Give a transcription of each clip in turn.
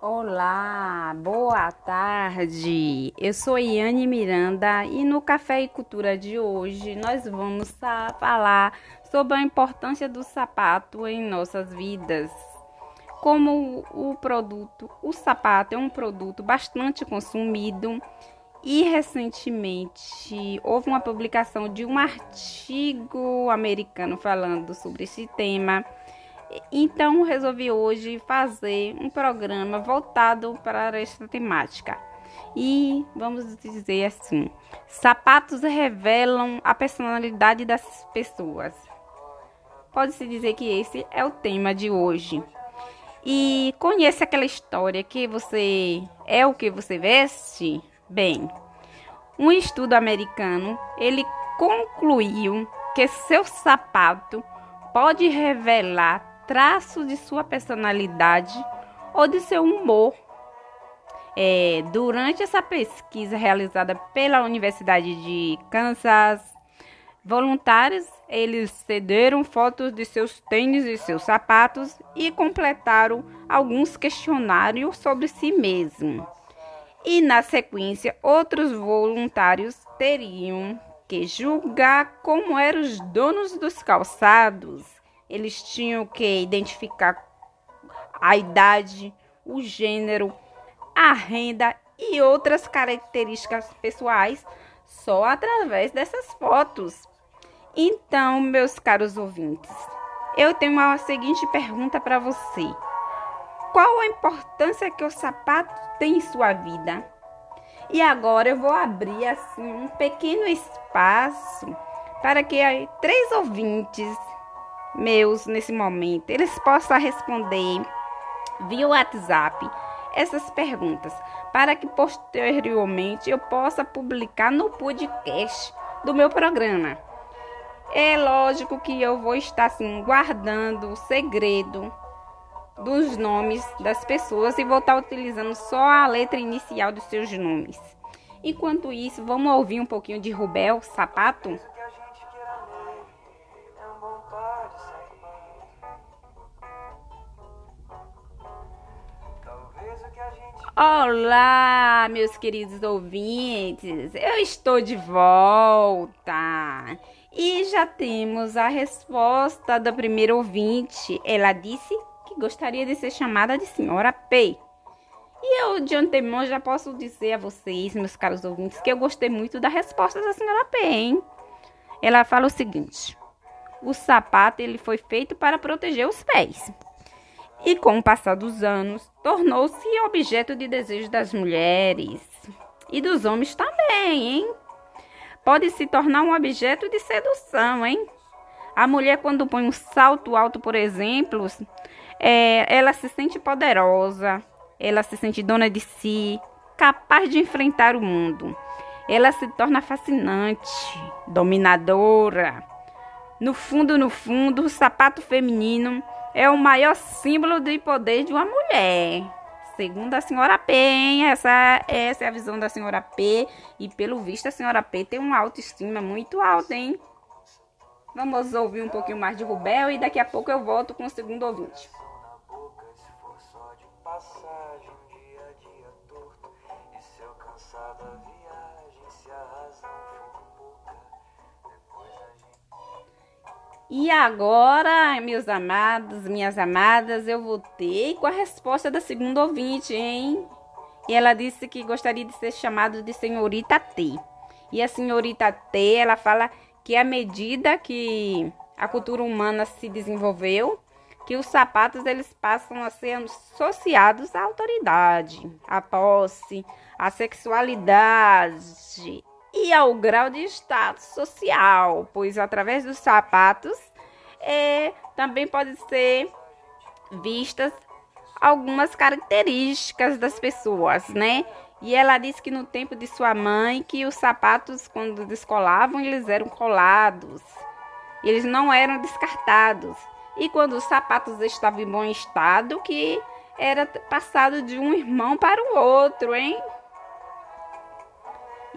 Olá, boa tarde. Eu sou Iane Miranda e no Café e Cultura de hoje nós vamos falar sobre a importância do sapato em nossas vidas. Como o produto, o sapato é um produto bastante consumido e recentemente houve uma publicação de um artigo americano falando sobre esse tema então resolvi hoje fazer um programa voltado para esta temática. E vamos dizer assim: sapatos revelam a personalidade das pessoas. Pode-se dizer que esse é o tema de hoje. E conhece aquela história que você é o que você veste? Bem, um estudo americano, ele concluiu que seu sapato pode revelar traço de sua personalidade ou de seu humor. É, durante essa pesquisa realizada pela Universidade de Kansas, voluntários eles cederam fotos de seus tênis e seus sapatos e completaram alguns questionários sobre si mesmo. E na sequência, outros voluntários teriam que julgar como eram os donos dos calçados eles tinham que identificar a idade, o gênero, a renda e outras características pessoais só através dessas fotos. Então, meus caros ouvintes, eu tenho uma seguinte pergunta para você: Qual a importância que o sapato tem em sua vida? E agora eu vou abrir assim um pequeno espaço para que três ouvintes meus nesse momento, eles possam responder via WhatsApp essas perguntas, para que posteriormente eu possa publicar no podcast do meu programa. É lógico que eu vou estar assim guardando o segredo dos nomes das pessoas e vou estar utilizando só a letra inicial dos seus nomes. Enquanto isso, vamos ouvir um pouquinho de Rubel Sapato. Olá, meus queridos ouvintes, eu estou de volta e já temos a resposta da primeira ouvinte. Ela disse que gostaria de ser chamada de Senhora P. E eu, de antemão, já posso dizer a vocês, meus caros ouvintes, que eu gostei muito da resposta da Senhora P, hein? Ela fala o seguinte: o sapato ele foi feito para proteger os pés e, com o passar dos anos, tornou-se objeto de desejo das mulheres e dos homens também, hein? Pode se tornar um objeto de sedução, hein? A mulher, quando põe um salto alto, por exemplo, é, ela se sente poderosa, ela se sente dona de si, capaz de enfrentar o mundo. Ela se torna fascinante, dominadora. No fundo, no fundo, o sapato feminino é o maior símbolo de poder de uma mulher. Segundo a senhora P, hein? Essa, essa é a visão da senhora P. E pelo visto, a senhora P tem uma autoestima muito alta, hein? Vamos ouvir um pouquinho mais de Rubel e daqui a pouco eu volto com o segundo ouvinte. E agora, meus amados, minhas amadas, eu voltei com a resposta da segunda ouvinte, hein? E ela disse que gostaria de ser chamada de senhorita T. E a senhorita T, ela fala que à medida que a cultura humana se desenvolveu, que os sapatos eles passam a ser associados à autoridade, à posse, à sexualidade e ao grau de status social, pois através dos sapatos é, também pode ser vistas algumas características das pessoas, né? E ela disse que no tempo de sua mãe que os sapatos quando descolavam eles eram colados, eles não eram descartados. E quando os sapatos estavam em bom estado, que era passado de um irmão para o outro, hein?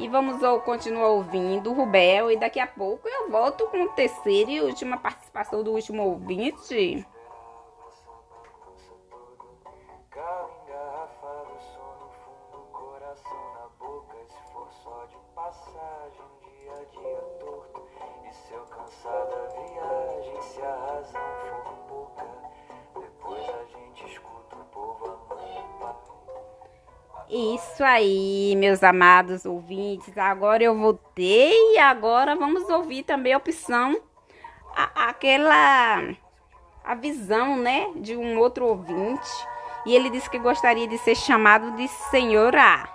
E vamos continuar ouvindo o Rubel. E daqui a pouco eu volto com a terceira e última participação do último ouvinte. Isso aí, meus amados ouvintes. Agora eu voltei e agora vamos ouvir também a opção, a, aquela, a visão, né, de um outro ouvinte. E ele disse que gostaria de ser chamado de Senhor A.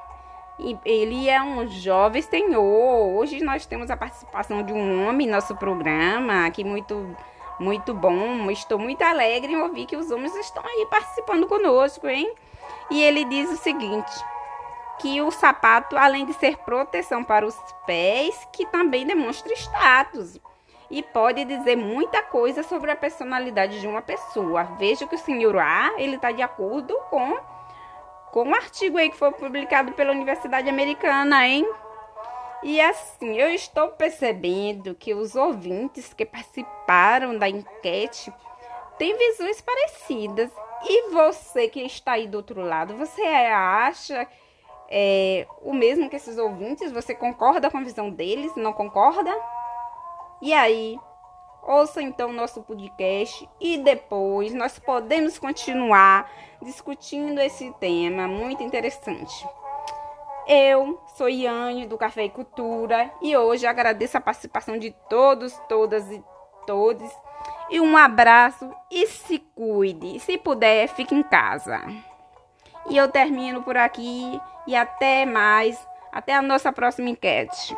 E ele é um jovem senhor. Hoje nós temos a participação de um homem em nosso programa, que muito muito bom. Estou muito alegre em ouvir que os homens estão aí participando conosco, hein? E ele diz o seguinte: que o sapato, além de ser proteção para os pés, que também demonstra status e pode dizer muita coisa sobre a personalidade de uma pessoa. Veja que o senhor A, ele está de acordo com com um artigo aí que foi publicado pela Universidade Americana, hein? E assim, eu estou percebendo que os ouvintes que participaram da enquete têm visões parecidas. E você que está aí do outro lado, você acha é, o mesmo que esses ouvintes? Você concorda com a visão deles? Não concorda? E aí? Ouça então nosso podcast e depois nós podemos continuar discutindo esse tema muito interessante. Eu sou Iane do Café e Cultura e hoje agradeço a participação de todos, todas e todos. E um abraço e se cuide. Se puder, fique em casa. E eu termino por aqui e até mais. Até a nossa próxima enquete.